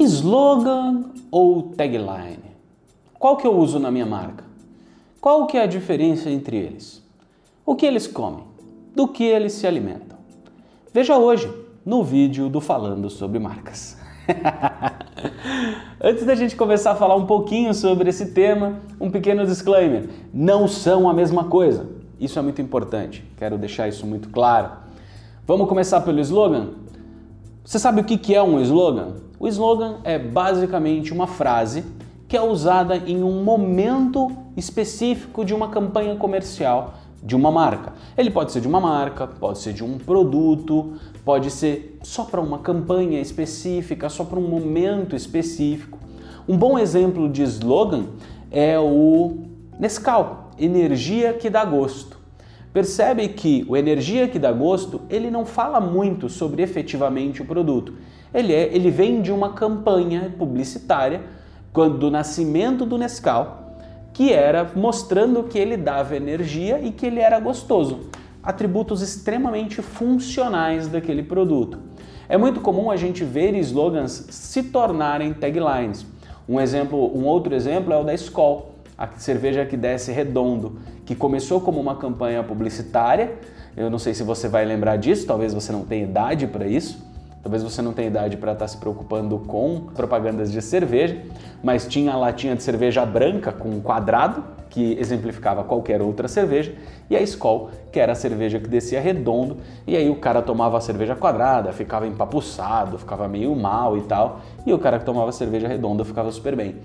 Slogan ou tagline? Qual que eu uso na minha marca? Qual que é a diferença entre eles? O que eles comem? Do que eles se alimentam? Veja hoje no vídeo do Falando sobre Marcas. Antes da gente começar a falar um pouquinho sobre esse tema, um pequeno disclaimer: não são a mesma coisa. Isso é muito importante, quero deixar isso muito claro. Vamos começar pelo slogan? Você sabe o que é um slogan? O slogan é basicamente uma frase que é usada em um momento específico de uma campanha comercial de uma marca. Ele pode ser de uma marca, pode ser de um produto, pode ser só para uma campanha específica, só para um momento específico. Um bom exemplo de slogan é o Nescau, energia que dá gosto. Percebe que o energia que dá gosto, ele não fala muito sobre efetivamente o produto. Ele, é, ele vem de uma campanha publicitária quando do nascimento do Nescau, que era mostrando que ele dava energia e que ele era gostoso, atributos extremamente funcionais daquele produto. É muito comum a gente ver slogans se tornarem taglines. Um exemplo, um outro exemplo é o da Skol, a cerveja que desce redondo, que começou como uma campanha publicitária. Eu não sei se você vai lembrar disso, talvez você não tenha idade para isso Talvez você não tenha idade para estar tá se preocupando com propagandas de cerveja, mas tinha a latinha de cerveja branca com um quadrado, que exemplificava qualquer outra cerveja, e a Skol, que era a cerveja que descia redondo, e aí o cara tomava a cerveja quadrada, ficava empapuçado, ficava meio mal e tal, e o cara que tomava a cerveja redonda ficava super bem.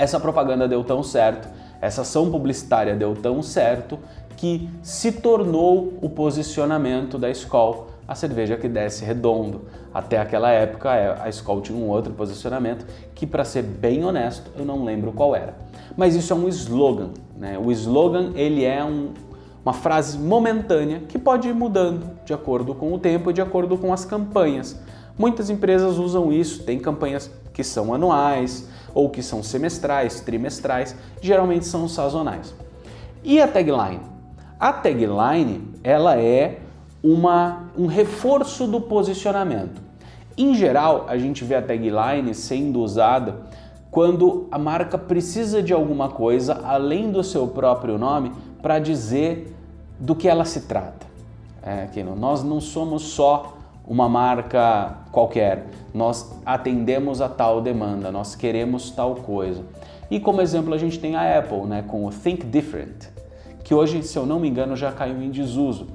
Essa propaganda deu tão certo, essa ação publicitária deu tão certo, que se tornou o posicionamento da Skol a cerveja que desce redondo. Até aquela época a Skol tinha um outro posicionamento que, para ser bem honesto, eu não lembro qual era. Mas isso é um slogan. Né? O slogan ele é um, uma frase momentânea que pode ir mudando de acordo com o tempo e de acordo com as campanhas. Muitas empresas usam isso, tem campanhas que são anuais ou que são semestrais, trimestrais, geralmente são sazonais. E a tagline? A tagline, ela é uma, um reforço do posicionamento. Em geral, a gente vê a tagline sendo usada quando a marca precisa de alguma coisa além do seu próprio nome para dizer do que ela se trata. É, que nós não somos só uma marca qualquer, nós atendemos a tal demanda, nós queremos tal coisa. E como exemplo a gente tem a Apple, né, com o Think Different, que hoje, se eu não me engano, já caiu em desuso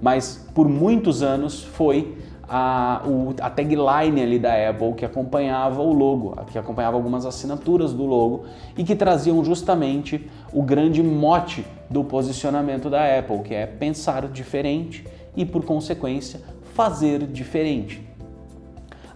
mas por muitos anos foi a, o, a tagline ali da Apple que acompanhava o logo, que acompanhava algumas assinaturas do logo e que traziam justamente o grande mote do posicionamento da Apple, que é pensar diferente e, por consequência, fazer diferente.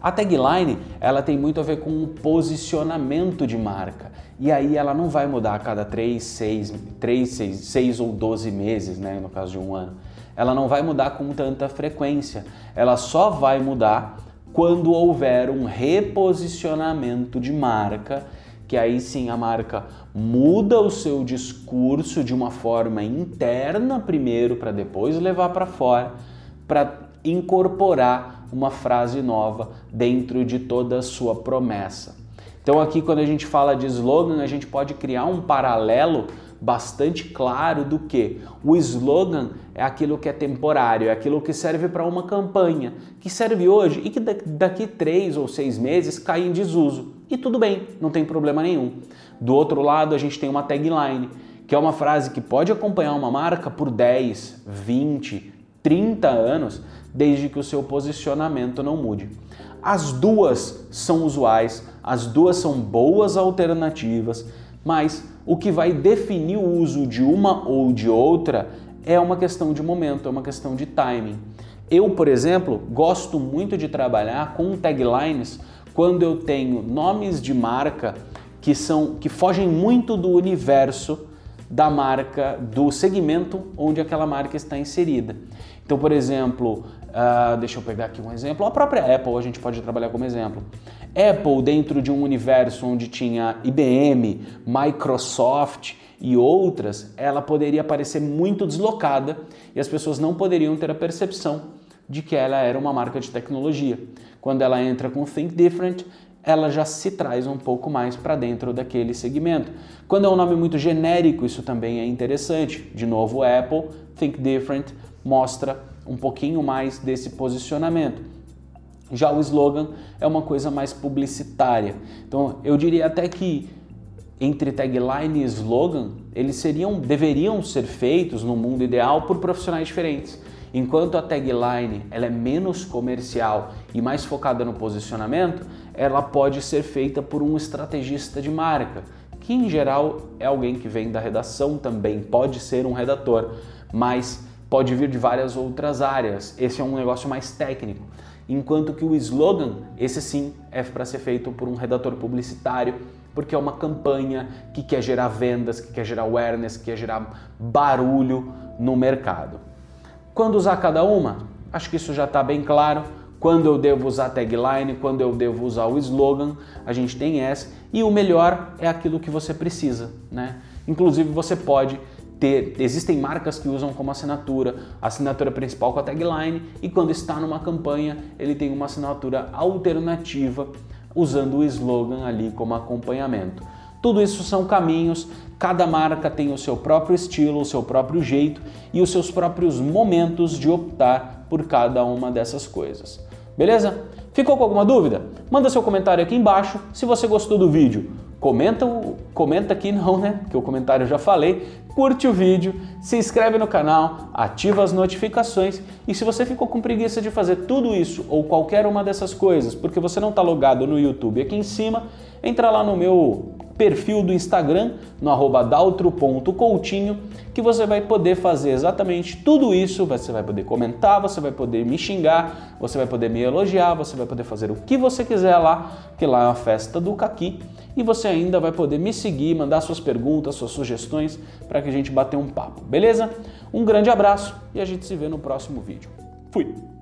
A tagline ela tem muito a ver com o posicionamento de marca. E aí ela não vai mudar a cada 3, 6, 3, 6, 6 ou 12 meses, né, no caso de um ano ela não vai mudar com tanta frequência. Ela só vai mudar quando houver um reposicionamento de marca, que aí sim a marca muda o seu discurso de uma forma interna primeiro para depois levar para fora, para incorporar uma frase nova dentro de toda a sua promessa. Então aqui quando a gente fala de slogan, a gente pode criar um paralelo bastante claro do que o slogan é aquilo que é temporário, é aquilo que serve para uma campanha, que serve hoje e que daqui três ou seis meses cai em desuso. E tudo bem, não tem problema nenhum. Do outro lado, a gente tem uma tagline, que é uma frase que pode acompanhar uma marca por 10, 20, 30 anos, desde que o seu posicionamento não mude. As duas são usuais, as duas são boas alternativas, mas o que vai definir o uso de uma ou de outra é uma questão de momento, é uma questão de timing. Eu, por exemplo, gosto muito de trabalhar com taglines quando eu tenho nomes de marca que são que fogem muito do universo da marca, do segmento onde aquela marca está inserida. Então, por exemplo, uh, deixa eu pegar aqui um exemplo, a própria Apple a gente pode trabalhar como exemplo. Apple, dentro de um universo onde tinha IBM, Microsoft e outras, ela poderia parecer muito deslocada e as pessoas não poderiam ter a percepção de que ela era uma marca de tecnologia. Quando ela entra com Think Different, ela já se traz um pouco mais para dentro daquele segmento. Quando é um nome muito genérico, isso também é interessante. De novo, Apple, Think Different, mostra um pouquinho mais desse posicionamento. Já o slogan é uma coisa mais publicitária. Então, eu diria até que entre tagline e slogan, eles seriam, deveriam ser feitos no mundo ideal por profissionais diferentes. Enquanto a tagline ela é menos comercial e mais focada no posicionamento, ela pode ser feita por um estrategista de marca, que em geral é alguém que vem da redação também, pode ser um redator, mas pode vir de várias outras áreas. Esse é um negócio mais técnico. Enquanto que o slogan, esse sim, é para ser feito por um redator publicitário, porque é uma campanha que quer gerar vendas, que quer gerar awareness, que quer gerar barulho no mercado. Quando usar cada uma? Acho que isso já está bem claro. Quando eu devo usar tagline, quando eu devo usar o slogan, a gente tem essa. E o melhor é aquilo que você precisa, né? Inclusive você pode ter, existem marcas que usam como assinatura a assinatura principal com a tagline e quando está numa campanha ele tem uma assinatura alternativa usando o slogan ali como acompanhamento. Tudo isso são caminhos, cada marca tem o seu próprio estilo, o seu próprio jeito e os seus próprios momentos de optar por cada uma dessas coisas. Beleza? Ficou com alguma dúvida? Manda seu comentário aqui embaixo. Se você gostou do vídeo, comenta, comenta aqui não, né? Que o comentário eu já falei. Curte o vídeo, se inscreve no canal, ativa as notificações e se você ficou com preguiça de fazer tudo isso ou qualquer uma dessas coisas porque você não está logado no YouTube aqui em cima, entra lá no meu perfil do Instagram, no arroba daltro.coutinho, que você vai poder fazer exatamente tudo isso. Você vai poder comentar, você vai poder me xingar, você vai poder me elogiar, você vai poder fazer o que você quiser lá, que lá é uma festa do Caqui. E você ainda vai poder me seguir, mandar suas perguntas, suas sugestões, para que a gente bater um papo, beleza? Um grande abraço e a gente se vê no próximo vídeo. Fui!